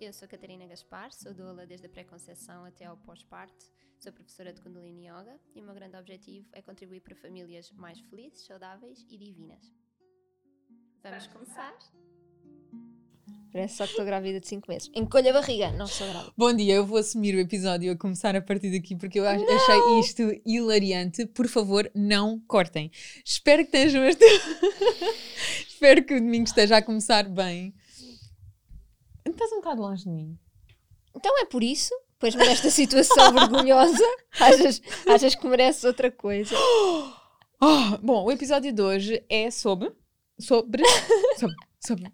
Eu sou Catarina Gaspar, sou doula desde a pré-conceição até ao pós-parto, sou professora de Kundalini Yoga e o meu grande objetivo é contribuir para famílias mais felizes, saudáveis e divinas. Vamos começar? Parece só que estou grávida de 5 meses. Encolha a barriga, não sou grávida. Bom dia, eu vou assumir o episódio a começar a partir daqui porque eu ach- achei isto hilariante. Por favor, não cortem. Espero que estejam este... Espero que o domingo esteja a começar bem. Estás um bocado longe de mim. Então é por isso, pois nesta situação vergonhosa, achas, achas que mereces outra coisa? Oh, bom, o episódio de hoje é sobre. Sobre. Sobre. sobre.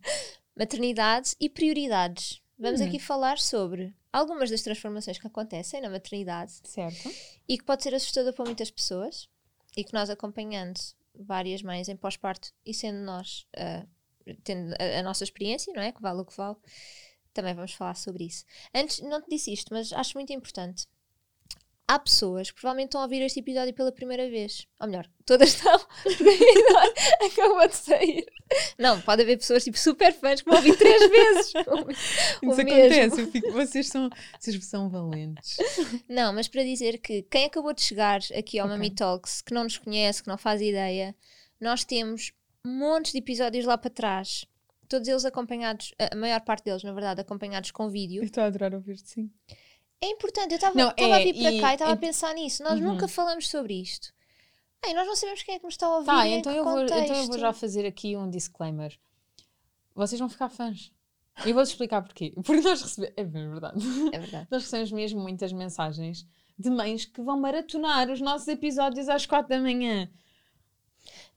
Maternidade e prioridades. Vamos Hum. aqui falar sobre algumas das transformações que acontecem na maternidade Certo. e que pode ser assustador para muitas pessoas e que nós acompanhando várias mães em pós-parto e sendo nós ah, tendo a, a nossa experiência, não é? Que vale o que vale, também vamos falar sobre isso. Antes, não te disse isto, mas acho muito importante. Há pessoas que provavelmente estão a ouvir este episódio pela primeira vez. Ou melhor, todas estão. Acabou de sair. Não, pode haver pessoas tipo super fãs que vão ouvir três vezes. o Isso mesmo. acontece. Eu fico, vocês, são, vocês são valentes. Não, mas para dizer que quem acabou de chegar aqui ao Ok. Mami Talks, que não nos conhece, que não faz ideia, nós temos montes de episódios lá para trás. Todos eles acompanhados, a maior parte deles, na verdade, acompanhados com Eu vídeo. estou a adorar ouvir-te, sim. É importante, eu estava estava a é, vir para e- cá e estava a e- pensar nisso. Nós Uhum. nunca falamos sobre isto. Ei, nós não sabemos quem é que nos está a ouvir. Tá, então eu, vou, então eu vou já fazer aqui um disclaimer. Vocês vão ficar fãs. Eu vou-vos explicar porquê. Porque nós recebemos. É verdade. É verdade. Nós recebemos mesmo muitas mensagens de mães que vão maratonar os nossos episódios às quatro da manhã.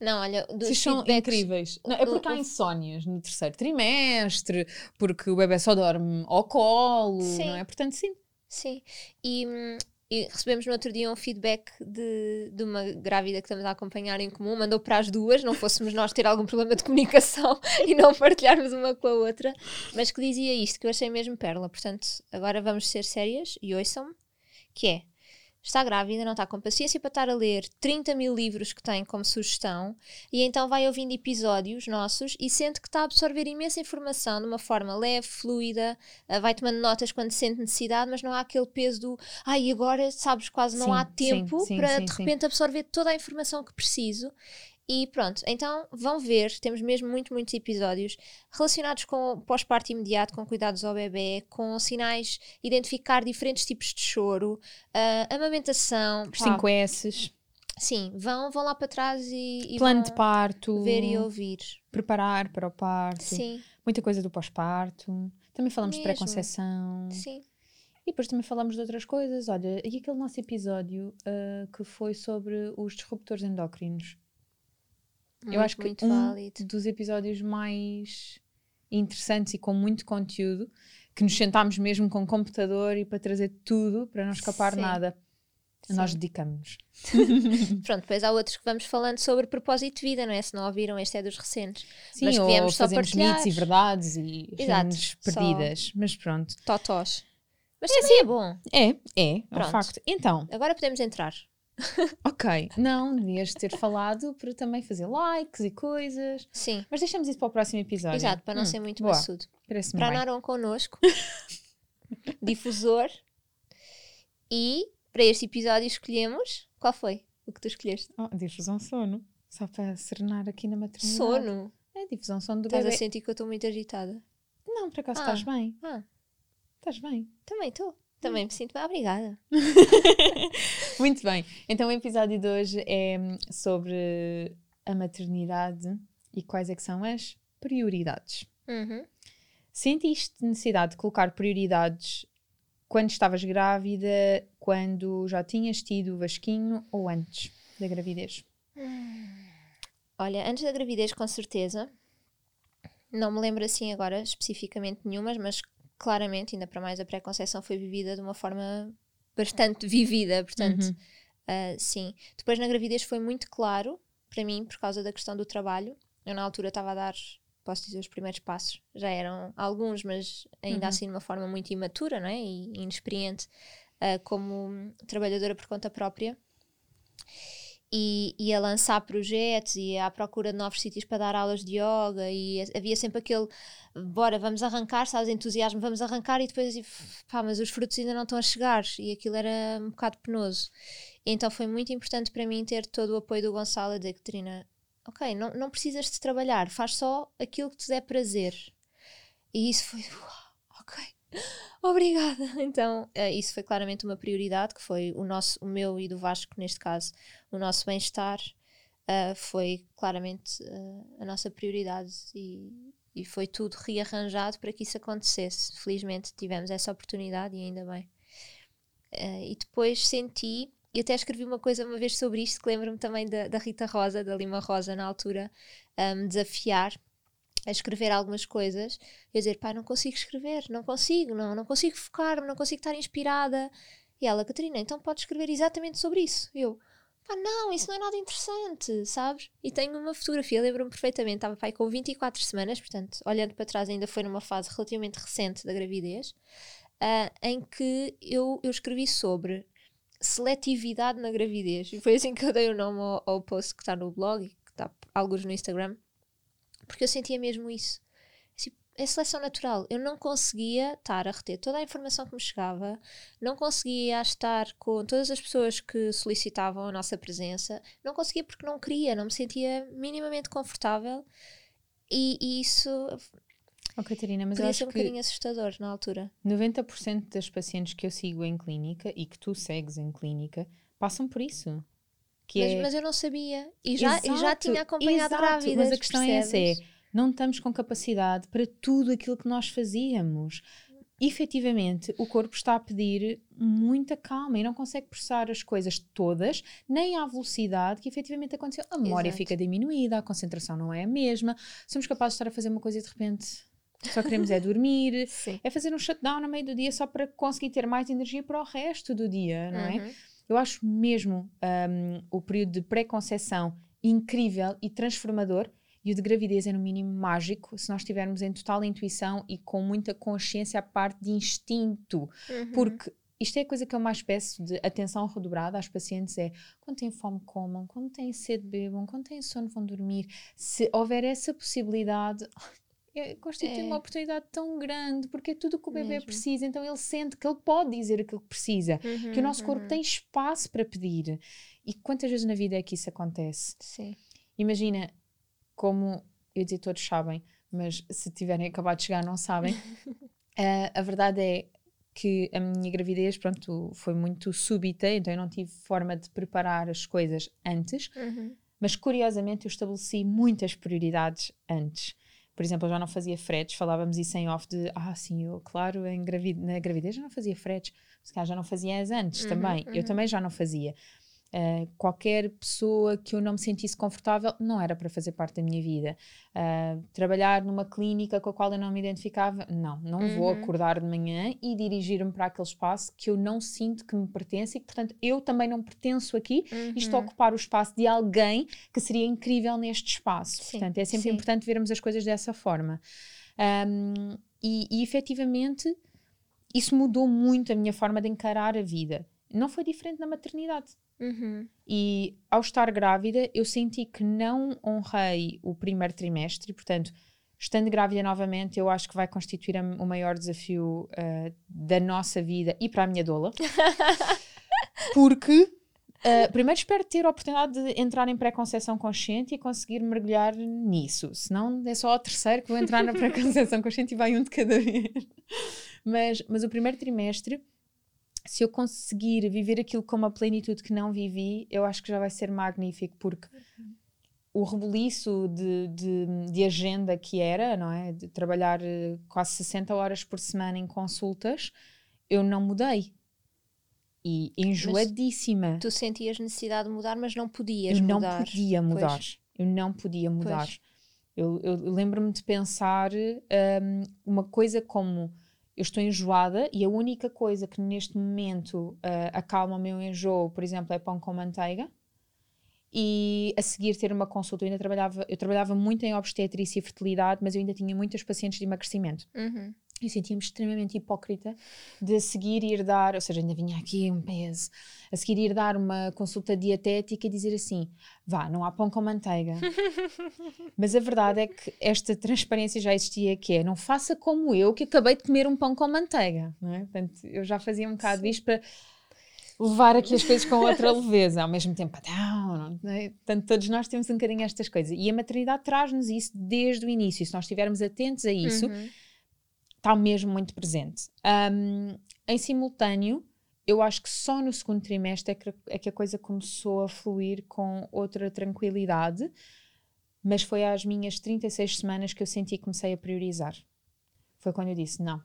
Não, olha, dos Vocês são feedbacks- incríveis. Não, é porque há o- insónias no terceiro trimestre, porque o bebê só dorme ao colo, Sim. não é? Portanto, sim. Sim, e, hum, e recebemos no outro dia um feedback de, de uma grávida que estamos a acompanhar em comum, mandou para as duas, não fôssemos nós ter algum problema de comunicação e não partilharmos uma com a outra, mas que dizia isto, que eu achei mesmo perla. Portanto, agora vamos ser sérias e ouçam-me, que é, está grávida, não está com paciência para estar a ler 30 mil livros que tem como sugestão e então vai ouvindo episódios nossos e sente que está a absorver imensa informação de uma forma leve, fluida, Uh, vai tomando notas quando sente necessidade, mas não há aquele peso do ai, agora sabes, quase não Sim, há tempo sim, para sim, de sim. repente absorver toda a informação que preciso. E pronto, então vão ver, temos mesmo muito, muitos episódios relacionados com o pós-parto imediato, com cuidados ao bebê, com sinais, identificar diferentes tipos de choro, uh, amamentação. Os pá, 5 S's, sim, vão, vão lá para trás e, e plano de parto, ver e ouvir. preparar para o parto, Sim, muita coisa do pós-parto. Também falamos de Mesmo. pré-conceição. sim. E depois também falamos de outras coisas. Olha, e aquele nosso episódio ah, que foi sobre os disruptores endócrinos. Muito, Eu acho que muito um válido. dos episódios mais interessantes e com muito conteúdo, que nos sentámos mesmo com o computador e para trazer tudo, para não escapar Sim. nada. Nós Sim. dedicamos-nos. Pronto, depois há outros que vamos falando sobre propósito de vida, não é? Se não ouviram, este é dos recentes. Sim, Mas que ou viemos só fazemos partilhar. mitos e verdades e Exato, só- perdidas. Mas pronto. Totós. Mas também é bom. É, é, é um facto. Então, Agora podemos entrar. Ok. Não, devias ter falado para também fazer likes e coisas. Sim, Mas deixamos isso para o próximo episódio. exato, para não Hum, ser muito boa. maçudo. Parece-me Para andaram connosco, difusor. E para este episódio escolhemos. Qual foi o que tu escolheste? Oh, difusão sono. Só para serenar aqui na maternidade. Sono. É difusão sono do Estás a bebê. sentir que eu estou muito agitada? Não, por acaso Ah. estás bem. Ah, Estás bem. também estou. Também me sinto bem, obrigada. Muito bem. Então o episódio de hoje é hum, sobre a maternidade e quais é que são as prioridades. Uhum. Sentiste necessidade de colocar prioridades quando estavas grávida, quando já tinhas tido o vasquinho ou antes da gravidez? Olha, antes da gravidez, com certeza. Não me lembro assim agora especificamente nenhumas, mas claramente, ainda para mais, a pré-conceição foi vivida de uma forma bastante vivida. Portanto, Uhum. Uh, sim. Depois na gravidez foi muito claro para mim, por causa da questão do trabalho. Eu na altura estava a dar, posso dizer, os primeiros passos. Já eram alguns, mas ainda Uhum. assim de uma forma muito imatura não é? e inexperiente, uh, como trabalhadora por conta própria. E, e a lançar projetos e à procura de novos sítios para dar aulas de yoga e havia sempre aquele bora, vamos arrancar, sabes, entusiasmo, vamos arrancar e depois pá, mas os frutos ainda não estão a chegar e aquilo era um bocado penoso. Então foi muito importante para mim ter todo o apoio do Gonçalo a dizer, Catarina, ok, não, não precisas de trabalhar, faz só aquilo que te der prazer. E isso foi, uau, ok, obrigada. Então eh, isso foi claramente uma prioridade, que foi o nosso, o meu e do Vasco, neste caso, o nosso bem-estar. eh, foi claramente eh, a nossa prioridade e, e foi tudo rearranjado para que isso acontecesse. Felizmente tivemos essa oportunidade e ainda bem. Eh, e depois senti, e até escrevi uma coisa uma vez sobre isto, que lembro-me também da, da Rita Rosa, da Lima Rosa, na altura, a me desafiar a escrever algumas coisas. Eu dizer, pá, não consigo escrever, não consigo, não, não consigo focar-me, não consigo estar inspirada. E ela, Catarina, então podes escrever exatamente sobre isso. Eu, pá, não, isso não é nada interessante, sabes? E tenho uma fotografia, lembro-me perfeitamente, estava pai com 24 semanas, portanto, olhando para trás, ainda foi numa fase relativamente recente da gravidez, ah, em que eu, eu escrevi sobre seletividade na gravidez. E foi assim que eu dei o nome ao, ao post que está no blog e que está alguns no Instagram, porque eu sentia mesmo isso. Assim, é seleção natural. Eu não conseguia estar a reter toda a informação que me chegava, não conseguia estar com todas as pessoas que solicitavam a nossa presença, não conseguia porque não queria, não me sentia minimamente confortável. E, e isso Oh, Catarina, mas eu podia acho ser um que bocadinho assustador na altura. 90% das pacientes que eu sigo em clínica e que tu segues em clínica passam por isso. Mas, é... mas eu não sabia. E já, e já Exato, tinha acompanhado exato, grávidas. Mas a questão é essa: é, percebes? não estamos com capacidade para tudo aquilo que nós fazíamos. Efetivamente, o corpo está a pedir muita calma e não consegue processar as coisas todas, nem à velocidade que efetivamente aconteceu. A memória Exato. fica diminuída, a concentração não é a mesma. Somos capazes de estar a fazer uma coisa e de repente só queremos é dormir, Sim. é fazer um shutdown no meio do dia só para conseguir ter mais energia para o resto do dia, não é? Eu acho mesmo um, o período de pré-conceição incrível e transformador e o de gravidez é no mínimo mágico se nós estivermos em total intuição e com muita consciência à parte de instinto. Uhum. Porque isto é a coisa que eu mais peço de atenção redobrada às pacientes é quando têm fome comam, quando têm sede bebam, quando têm sono vão dormir. Se houver essa possibilidade, é, constitui É. uma oportunidade tão grande porque é tudo o que o bebê Mesmo. precisa, então ele sente que ele pode dizer aquilo que precisa Uhum, que o nosso corpo uhum. tem espaço para pedir. E quantas vezes na vida é que isso acontece? Sim. Imagina como, eu dizer todos sabem, mas se tiverem acabado de chegar não sabem. Ah, a verdade é que a minha gravidez, pronto, foi muito súbita, então eu não tive forma de preparar as coisas antes, Uhum. mas curiosamente eu estabeleci muitas prioridades antes. Por exemplo, eu já não fazia fretes, falávamos isso em off de, ah, sim, eu, claro, em gravid na gravidez já não fazia fretes, se calhar já não fazia as antes Uhum, também, eu uhum. também já não fazia. Uh, qualquer pessoa que eu não me sentisse confortável não era para fazer parte da minha vida. Uh, trabalhar numa clínica com a qual eu não me identificava, não, não vou Uhum. acordar de manhã e dirigir-me para aquele espaço que eu não sinto que me pertence e que, portanto, eu também não pertenço aqui e estou a Uhum. ocupar o espaço de alguém que seria incrível neste espaço. Sim, Portanto, é sempre sim. importante vermos as coisas dessa forma. Um, e, e efetivamente, isso mudou muito a minha forma de encarar a vida. Não foi diferente na maternidade. Uhum. E ao estar grávida, eu senti que não honrei o primeiro trimestre, portanto, estando grávida novamente, eu acho que vai constituir a- o maior desafio ah, da nossa vida e para a minha doula. Porque, ah, primeiro, espero ter a oportunidade de entrar em pré-conceição consciente e conseguir mergulhar nisso. Senão, é só o terceiro que vou entrar na pré-conceição consciente e vai um de cada vez. Mas, mas o primeiro trimestre se eu conseguir viver aquilo com uma plenitude que não vivi, eu acho que já vai ser magnífico, porque o rebuliço de, de, de agenda que era, não é? De trabalhar eh, quase 60 horas por semana em consultas, eu não mudei. E enjoadíssima. Tu sentias necessidade de mudar, mas não podias Eu não mudar. podia mudar. Pois. Eu não podia mudar. Pois. Eu, eu lembro-me de pensar hum, uma coisa como eu estou enjoada e a única coisa que neste momento uh, acalma o meu enjoo, por exemplo, é pão com manteiga. E a seguir ter uma consulta, eu ainda trabalhava, eu trabalhava muito em obstetrícia e fertilidade, mas eu ainda tinha muitas pacientes de emagrecimento. Uhum. Eu sentia-me extremamente hipócrita de seguir ir dar, ou seja, ainda vinha aqui um peso, a seguir ir dar uma consulta dietética e dizer assim: vá, não há pão com manteiga. Mas a verdade é que esta transparência já existia, que é: não faça como eu, que acabei de comer um pão com manteiga. Não é? Portanto, eu já fazia um bocado Sim. isto para levar aqui as coisas com outra leveza, ao mesmo tempo, não, não é? Portanto, todos nós temos um bocadinho estas coisas. E a maternidade traz-nos isso desde o início. Se nós estivermos atentos a isso. Uhum está mesmo muito presente. Um, em simultâneo, eu acho que só no segundo trimestre é que, é que a coisa começou a fluir com outra tranquilidade, mas foi às minhas 36 semanas que eu senti que comecei a priorizar. Foi quando eu disse: não,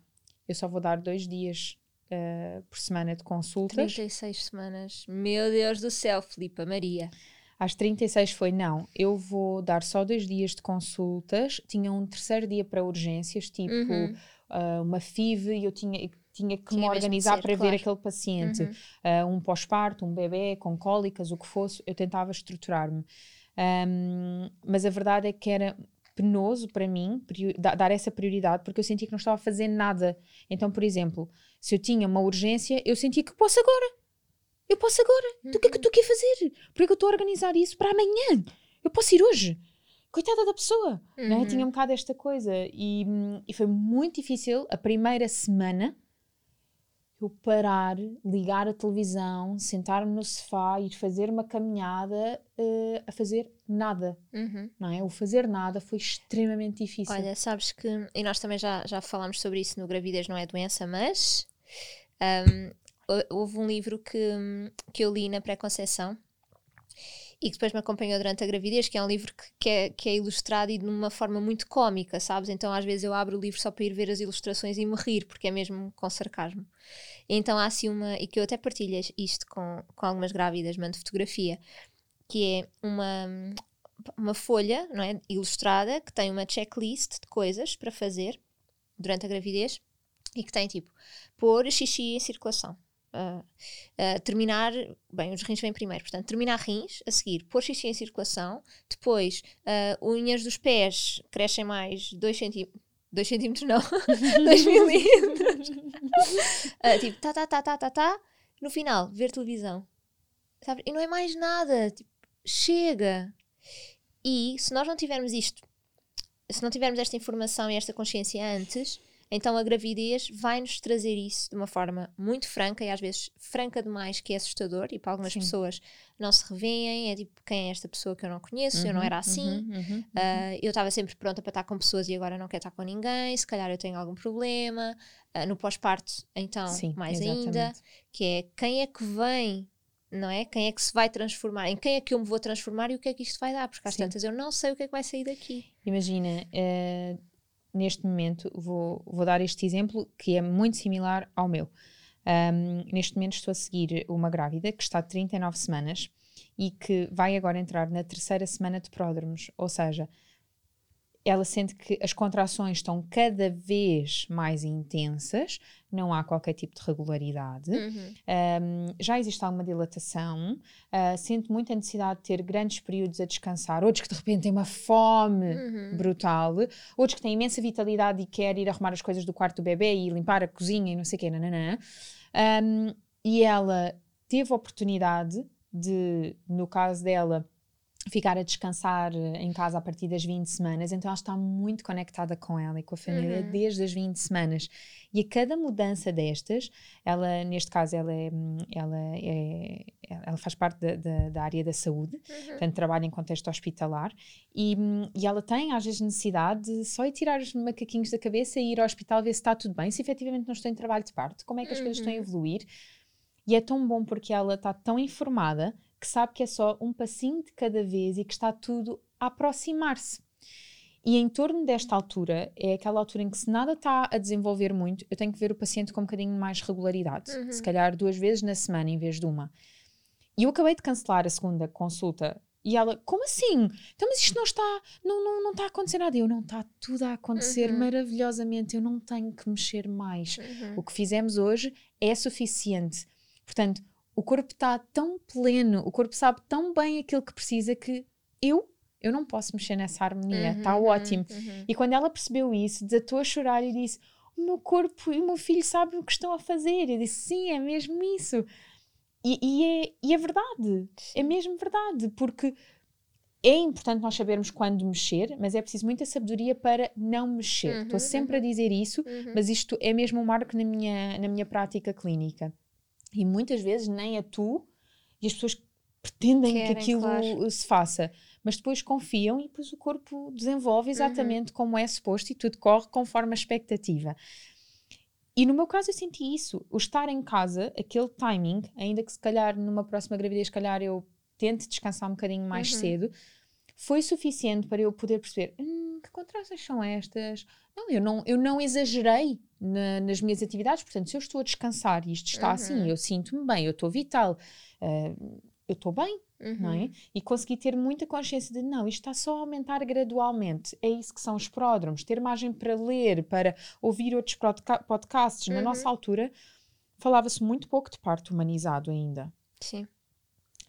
eu só vou dar dois dias uh, por semana de consultas. 36 semanas, meu Deus do céu, Filipa Maria. Às 36 foi não, eu vou dar só dois dias de consultas. Tinha um terceiro dia para urgências, tipo. Uhum uh, uma FIV e eu tinha, tinha que tinha me organizar ser, para claro. ver aquele paciente. Uhum. Uh, um pós-parto, um bebê com cólicas, o que fosse, eu tentava estruturar-me. Um, mas a verdade é que era penoso para mim dar essa prioridade porque eu sentia que não estava a fazer nada. Então, por exemplo, se eu tinha uma urgência, eu sentia que posso agora. Eu posso agora. Uhum. o que é que tu quer fazer? Por que eu estou a organizar isso para amanhã? Eu posso ir hoje coitada da pessoa, uhum. né? tinha um bocado esta coisa e, e foi muito difícil a primeira semana eu parar, ligar a televisão, sentar-me no sofá e fazer uma caminhada uh, a fazer nada, uhum. não é? O fazer nada foi extremamente difícil. Olha, sabes que, e nós também já, já falámos sobre isso no Gravidez Não é Doença, mas um, houve um livro que, que eu li na pré-conceição e que depois me acompanhou durante a gravidez, que é um livro que, que, é, que é ilustrado e de uma forma muito cómica, sabes? Então às vezes eu abro o livro só para ir ver as ilustrações e me rir, porque é mesmo com sarcasmo. Então há assim uma, e que eu até partilho isto com, com algumas grávidas, mando fotografia, que é uma, uma folha não é, ilustrada que tem uma checklist de coisas para fazer durante a gravidez e que tem tipo pôr xixi em circulação Uh, uh, terminar, bem, os rins vêm primeiro, portanto, terminar rins, a seguir, pôr xixi em circulação, depois, uh, unhas dos pés crescem mais 2 centímetros. 2 centímetros não, 2 milímetros. tipo, tá, tá, tá, tá, tá, tá. No final, ver televisão. Sabe? E não é mais nada. Tipo, chega. E se nós não tivermos isto, se não tivermos esta informação e esta consciência antes, então a gravidez vai-nos trazer isso de uma forma muito franca e às vezes franca demais, que é assustador, e para algumas Sim. pessoas não se revêem, é tipo, quem é esta pessoa que eu não conheço, uhum, eu não uhum, era assim, uhum, uhum, uh, eu estava sempre pronta para estar com pessoas e agora não quero estar com ninguém, se calhar eu tenho algum problema, uh, no pós-parto, então, Sim, mais exatamente. ainda, que é quem é que vem não é? Quem é que se vai transformar? Em quem é que eu me vou transformar e o que é que isto vai dar? Porque às Sim. tantas eu não sei o que é que vai sair daqui. Imagina, uh, neste momento, vou, vou dar este exemplo que é muito similar ao meu. Um, neste momento estou a seguir uma grávida que está de 39 semanas e que vai agora entrar na terceira semana de pródromos, ou seja, ela sente que as contrações estão cada vez mais intensas, não há qualquer tipo de regularidade, uhum. um, já existe alguma dilatação, uh, sente muita necessidade de ter grandes períodos a descansar, outros que de repente têm uma fome uhum. brutal, outros que têm imensa vitalidade e querem ir arrumar as coisas do quarto do bebê e limpar a cozinha e não sei o quê, nananã. Um, e ela teve a oportunidade de, no caso dela, ficar a descansar eh, em casa a partir das 20 semanas, então ela está muito conectada com ela e com a família uhum. desde as 20 semanas. E a cada mudança destas, ela, neste caso, ela, é, ela, é, ela faz parte da, da, da área da saúde, uhum. portanto, trabalha em contexto hospitalar, e, e ela tem, às vezes, necessidade de só ir tirar os macaquinhos da cabeça e ir ao hospital ver se está tudo bem, se efetivamente não estou em trabalho de parto, como é que as uhum. coisas estão a uhum. evoluir. E é tão bom porque ela está tão informada que sabe que é só um passinho de cada vez e que está tudo a aproximar-se. E em torno desta altura, é aquela altura em que se nada está a desenvolver muito, eu tenho que ver o paciente com um bocadinho mais regularidade. Uhum. Se calhar duas vezes na semana em vez de uma. E eu acabei de cancelar a segunda consulta E ela, como assim? Então, mas isto não está, não, não, não está a acontecer nada. Eu, não está tudo a acontecer Uhum. maravilhosamente, eu não tenho que mexer mais. Uhum. O que fizemos hoje é suficiente. Portanto, o corpo está tão pleno, o corpo sabe tão bem aquilo que precisa que eu, eu não posso mexer nessa harmonia. Está Uhum, ótimo. uhum. E quando ela percebeu isso, desatou a chorar e disse: O meu corpo e o meu filho sabem o que estão a fazer. Eu disse: Sim, é mesmo isso. E, e é, e é verdade. É mesmo verdade. Porque é importante nós sabermos quando mexer, mas é preciso muita sabedoria para não mexer. Uhum, Estou sempre a dizer isso, Uhum. mas isto é mesmo um marco na minha, na minha prática clínica. E muitas vezes nem atuo e as pessoas pretendem Querem, que aquilo claro. se faça, mas depois confiam e depois o corpo desenvolve exatamente como é suposto e tudo corre conforme a expectativa. E no meu caso eu senti isso, o estar em casa, aquele timing, ainda que se calhar numa próxima gravidez, se calhar eu tente descansar um bocadinho mais Uhum. cedo, foi suficiente para eu poder perceber "Hum, que contrações são estas. Não, eu não, eu não exagerei na- nas minhas atividades, portanto, se eu estou a descansar e isto está assim, Uhum. eu sinto-me bem, eu estou vital, ah, eu estou bem, não Uhum. é? E consegui ter muita consciência de não, isto está só a aumentar gradualmente. É isso que são os pródromos, ter margem para ler, para ouvir outros podca- podcasts. Na Uhum. nossa altura falava-se muito pouco de parto humanizado ainda. Sim,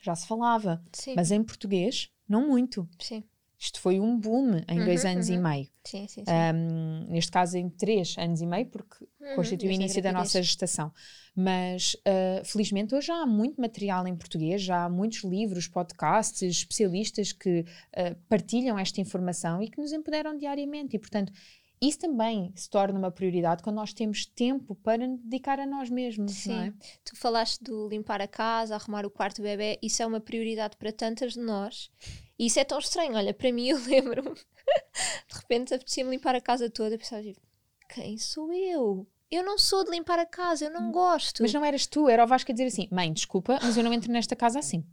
Já se falava, sim, mas em português, não muito. sim, Isto foi um boom em dois Uhum, anos e uhum. meio. sim, sim, sim. Ahm, neste caso, em três anos e meio, porque Uhum, constitui o início da nossa gestação. Mas, ah, felizmente, hoje já há muito material em português, já há muitos livros, podcasts, especialistas que ah, partilham esta informação e que nos empoderam diariamente. E, portanto, isso também se torna uma prioridade quando nós temos tempo para nos dedicar a nós mesmos, não é? Sim. Tu falaste do limpar a casa, arrumar o quarto do bebê, isso é uma prioridade para tantas de nós. E isso é tão estranho. Olha, para mim, eu lembro-me, de repente apetecia-me limpar a casa toda. Pensava, tipo, quem sou eu? Eu não sou de limpar a casa, eu não gosto. Mas não eras tu, era o Vasco a dizer assim: mãe, desculpa, mas eu não entro nesta casa assim.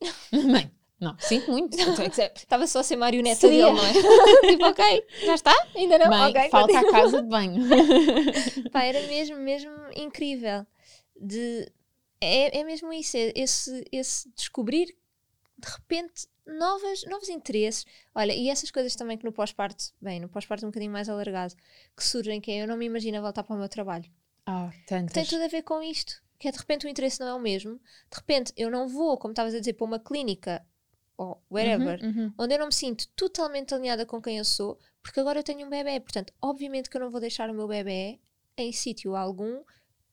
mãe, não, sinto muito. Estava só a ser marioneta Seria. dele, não é? tipo, ok, já está? Ainda não? Mãe, ok, falta continua. a casa de banho. Pá, era mesmo, mesmo incrível. De, é, é mesmo isso, é esse, esse descobrir de repente novas, novos interesses. Olha, e essas coisas também que no pós-parto, bem, no pós-parto um bocadinho mais alargado, que surgem, que é eu não me imagino voltar para o meu trabalho. Ah, Que tem tantas. tudo a ver com isto. Que é de repente o interesse não é o mesmo. De repente eu não vou, como estavas a dizer, para uma clínica ou wherever, Uhum, uhum. onde eu não me sinto totalmente alinhada com quem eu sou, porque agora eu tenho um bebê. Portanto, obviamente que eu não vou deixar o meu bebê em sítio algum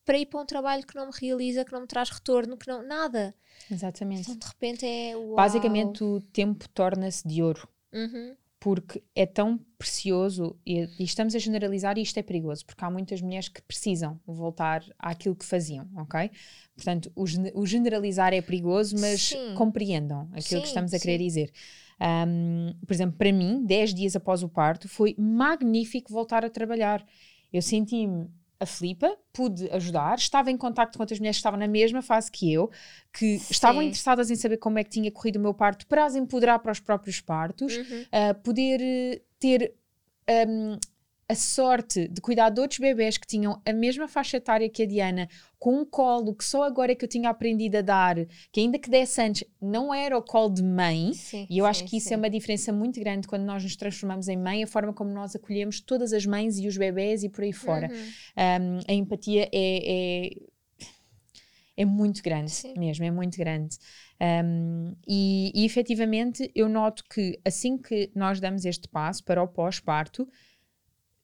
para ir para um trabalho que não me realiza, que não me traz retorno, que não. nada. Exatamente. Então, de repente é. Uau. Basicamente, o tempo torna-se de ouro. Uhum. Porque é tão precioso e, e estamos a generalizar e isto é perigoso, porque há muitas mulheres que precisam voltar àquilo que faziam, ok? Portanto, o, o generalizar é perigoso, mas Sim. compreendam aquilo Sim, que estamos a querer sim. dizer. Ahm, por exemplo, para mim, 10 dias após o parto, foi magnífico voltar a trabalhar. Eu senti-me aflipa, pude ajudar, estava em contacto com outras mulheres que estavam na mesma fase que eu, que estavam Sim. interessadas em saber como é que tinha corrido o meu parto para as empoderar para os próprios partos, Uhum. a poder eh, ter hum, a sorte de cuidar de outros bebés que tinham a mesma faixa etária que a Diana, com um colo que só agora é que eu tinha aprendido a dar, que ainda que desse antes, não era o colo de mãe. Sim, E eu acho sim, que isso sim. é uma diferença muito grande quando nós nos transformamos em mãe, a forma como nós acolhemos todas as mães e os bebés e por aí fora. Uhum. Um, a empatia é, é, é muito grande, Sim. mesmo, é muito grande. Um, e, e efetivamente eu noto que assim que nós damos este passo para o pós-parto,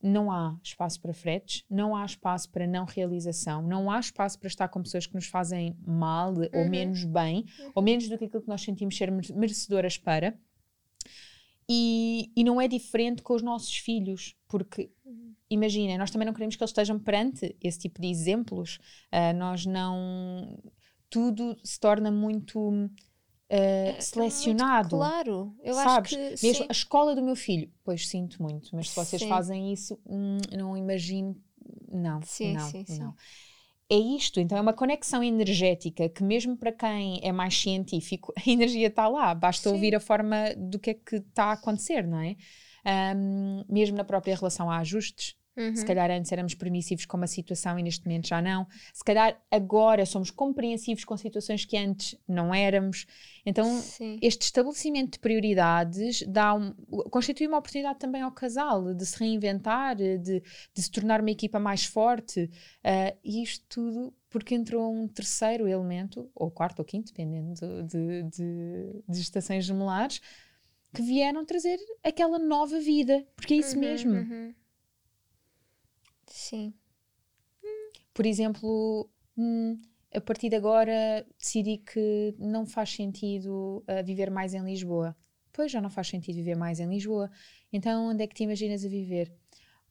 não há espaço para fretes, não há espaço para não realização, não há espaço para estar com pessoas que nos fazem mal ou Uhum. menos bem, ou menos do que aquilo que nós sentimos ser mere- merecedoras para. E, e não é diferente com os nossos filhos, porque imaginem, nós também não queremos que eles estejam perante esse tipo de exemplos. Ah, nós não. Tudo se torna muito ah, selecionado. Claro, eu Sabes? acho que. Mesmo sim. a escola do meu filho, pois sinto muito, mas se vocês Sim. fazem isso, hum, não imagino. Não, Sim, não, sim, não. É isto, então é uma conexão energética que, mesmo para quem é mais científico, a energia está lá, basta ouvir a forma do que é que está a acontecer, não é? Ahm, mesmo na própria relação a ajustes, Uhum. Se calhar antes éramos permissivos com uma situação e neste momento já não. Se calhar agora somos compreensivos com situações que antes não éramos. Então, Sim. este estabelecimento de prioridades dá um, constitui uma oportunidade também ao casal de se reinventar, de, de se tornar uma equipa mais forte. Uh, e isto tudo porque entrou um terceiro elemento, ou quarto ou quinto, dependendo de, de, de estações gemelares, que vieram trazer aquela nova vida. Porque é isso Uhum, mesmo. uhum. Sim. Por exemplo, hum, a partir de agora decidi que não faz sentido uh, viver mais em Lisboa. Pois já não faz sentido viver mais em Lisboa. Então, onde é que te imaginas a viver?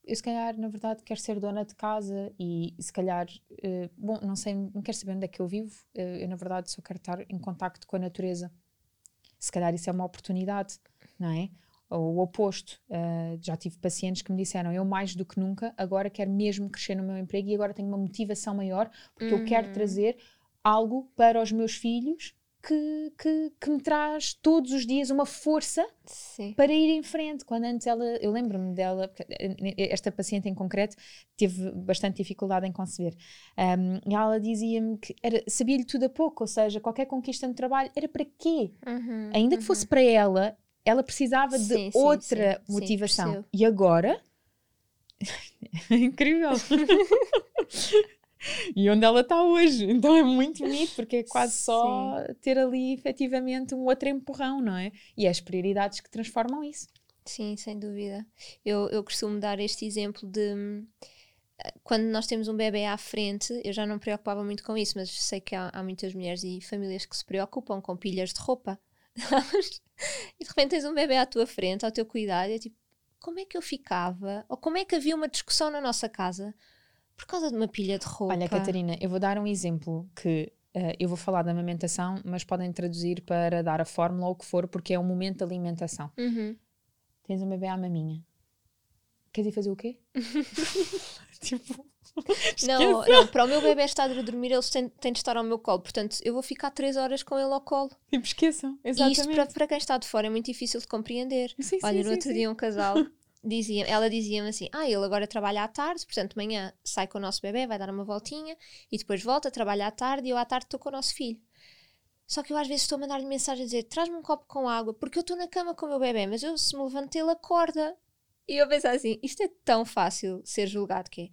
Eu, se calhar, na verdade, quero ser dona de casa e, se calhar, uh, bom, não sei, não quero saber onde é que eu vivo. Uh, eu, na verdade, só quero estar em contacto com a natureza. Se calhar, isso é uma oportunidade, não é? Ou o oposto. Uh, já tive pacientes que me disseram: eu, mais do que nunca, agora quero mesmo crescer no meu emprego e agora tenho uma motivação maior porque eu quero Uhum. trazer algo para os meus filhos que, que, que me traz todos os dias uma força Sim. para ir em frente. Quando antes ela, eu lembro-me dela, eh, esta paciente em concreto teve bastante dificuldade em conceber. Um, e ela dizia-me que sabia-lhe tudo a pouco, ou seja, qualquer conquista no trabalho era para quê? Uhum, Ainda que fosse para ela, ela precisava de Sim, sim, outra sim, sim, motivação. e agora? é incrível. e onde ela está hoje. Então é muito bonito, porque é quase só ter ali efetivamente um outro empurrão, não é? E é as prioridades que transformam isso. Sim, sem dúvida. Eu, eu costumo dar este exemplo de hum, quando nós temos um bebê à frente, eu já não me preocupava muito com isso, mas sei que há, há muitas mulheres e famílias que se preocupam com pilhas de roupa. E de repente tens um bebê à tua frente, ao teu cuidado, e é tipo, como é que eu ficava? Ou como é que havia uma discussão na nossa casa por causa de uma pilha de roupa? Olha, Catarina, eu vou dar um exemplo que eh, eu vou falar da amamentação, mas podem traduzir para dar a fórmula ou o que for, porque é um momento de alimentação. Uhum. Tens um bebê à maminha. Queres ir fazer o quê? tipo, Não, não, para o meu bebê estar a dormir, ele tem, tem de estar ao meu colo. Portanto, eu vou ficar três horas com ele ao colo. tipo, esqueçam. E Exatamente. isto para, para quem está de fora é muito difícil de compreender. Sim, sim, Olha, no sim, outro sim. dia um casal dizia, ela dizia-me assim: Ah, ele agora trabalha à tarde, portanto, de manhã sai com o nosso bebê, vai dar uma voltinha e depois volta, trabalha à tarde e eu à tarde estou com o nosso filho. Só que eu às vezes estou a mandar-lhe mensagem a dizer: Traz-me um copo com água, porque eu estou na cama com o meu bebê, mas eu se me levanto, ele acorda. E eu penso assim: Isto é tão fácil ser julgado que é.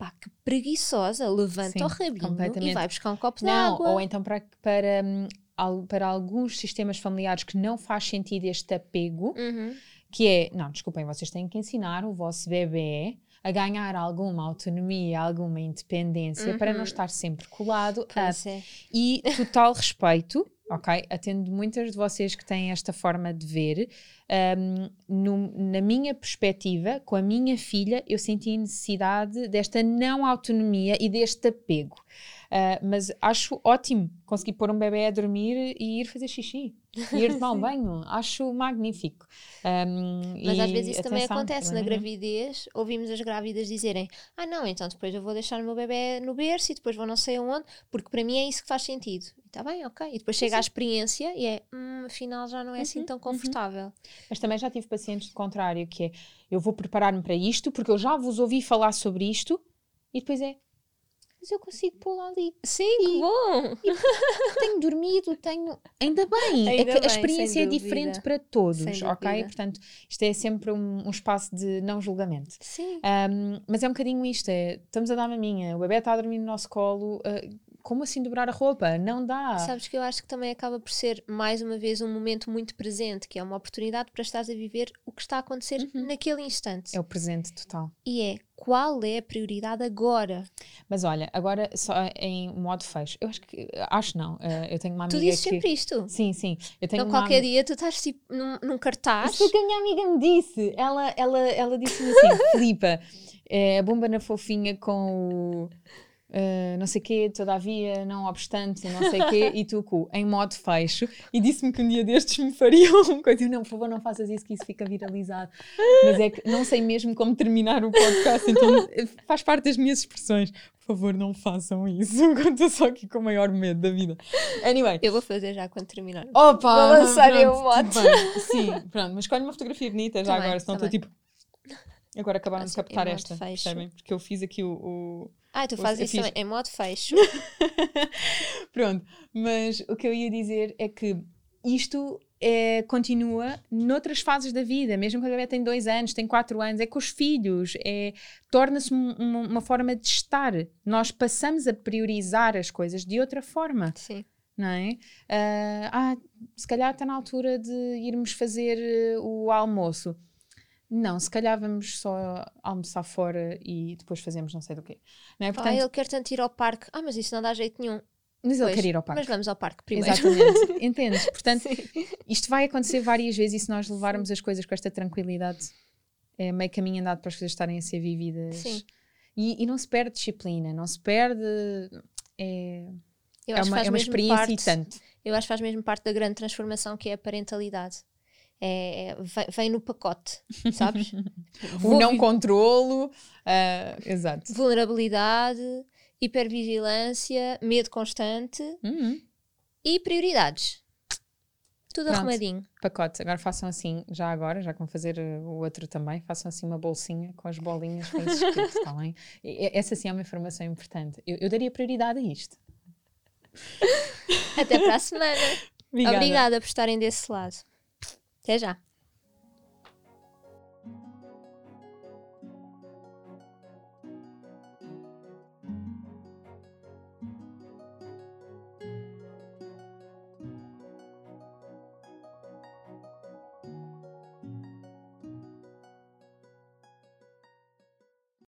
Pá, que preguiçosa, levanta Sim, o rabinho e vai buscar um copo de Não, água. ou então para, para, hum, para alguns sistemas familiares que não faz sentido este apego, Uhum. que é, não, desculpem, vocês têm que ensinar o vosso bebê a ganhar alguma autonomia, alguma independência para não Uhum. estar sempre colado é. e total respeito, ok? Atendo muitas de vocês que têm esta forma de ver. Um, no- na minha perspectiva, com a minha filha, eu senti necessidade desta não autonomia e deste apego. Uh, mas acho ótimo conseguir pôr um bebê a dormir e ir fazer xixi, ir tomar um banho. Acho magnífico. Um, Mas às vezes isso também acontece na nenhum. gravidez. Ouvimos as grávidas dizerem: Ah, não, então depois eu vou deixar o meu bebê no berço e depois vou não sei aonde, porque para mim é isso que faz sentido. Está bem, ok. E depois chega a experiência e é: hum, afinal já não é assim Uhum, tão confortável. Mas também já tive pacientes de contrário, que é eu vou preparar-me para isto, porque eu já vos ouvi falar sobre isto, e depois é, mas eu consigo pô-la ali. Sim, que bom! Tenho dormido, tenho. Ainda bem, Ainda é que bem, a experiência é diferente para todos, ok? Portanto, isto é sempre um, um espaço de não julgamento. Sim. Um, mas é um bocadinho isto: é, estamos a dar maminha, o bebê está a dormir no nosso colo, uh, como assim dobrar a roupa? Não dá. Sabes que eu acho que também acaba por ser, mais uma vez, um momento muito presente, que é uma oportunidade para estares a viver o que está a acontecer naquele instante. É o presente total. E é qual é a prioridade agora? Mas olha, agora só em modo fecho. Eu acho que. Acho não. uh, eu tenho uma Tu amiga dizes que. sempre isto. Sim, sim. Eu tenho Então, qualquer dia tu estás tipo num, num cartaz. Isso o que a minha amiga me disse. Ela, ela, ela disse-me assim: Filipa, é, a bomba na fofinha com o. eh, não sei quê, todavia, não obstante, não sei quê, e tu cu, em modo fecho, e disse-me que um dia destes me fariam um coisa. Eu, Não, por favor, não faças isso, que isso fica viralizado. Mas é que não sei mesmo como terminar o podcast, então eh, faz parte das minhas expressões. Por favor, não façam isso, estou só aqui com o maior medo da vida. Anyway, Eu vou fazer já quando terminar. Opa! Vou lançar eu o mote. Sim, pronto, mas escolhe uma fotografia bonita já Tá bem, agora, senão tá estou tipo. Agora acabaram de captar esta, percebem? Porque eu fiz aqui o- o, Ah, tu fazes isso fiz- em modo fecho. Pronto, mas o que eu ia dizer é que isto é, continua noutras fases da vida, mesmo quando a bebé tem dois anos, tem quatro anos, é com os filhos, é, torna-se um- uma, uma forma de estar. Nós passamos a priorizar as coisas de outra forma, Sim. não é? Ah, ah, se calhar está na altura de irmos fazer eh, o almoço. Não, se calhar vamos só almoçar fora e depois fazemos não sei do quê. Não é? Ah, Portanto, ele quer tanto ir ao parque. Ah, mas isso não dá jeito nenhum. mas ele Pois, quer ir ao parque. Mas vamos ao parque primeiro. Exatamente. Entendes? Portanto, isto vai acontecer várias vezes e se nós levarmos as coisas com esta tranquilidade, é meio caminho andado para as coisas estarem a ser vividas. Sim. E, e não se perde disciplina, não se perde. É, é que uma, é uma experiência parte, e tanto. Eu acho que faz mesmo parte da grande transformação que é a parentalidade. É, é- vem, vem no pacote, sabes? O não controlo. ah, exato. Vulnerabilidade, hipervigilância, medo constante Uhum. e prioridades. Tudo Pronto. arrumadinho. Pacote. Agora façam assim, já agora, já que vão fazer uh, o outro também, façam assim uma bolsinha com as bolinhas com está bem? E- Essa sim é uma informação importante. Eu, eu daria prioridade a isto. Até para a semana. Obrigada. Obrigada por estarem desse lado. Até já.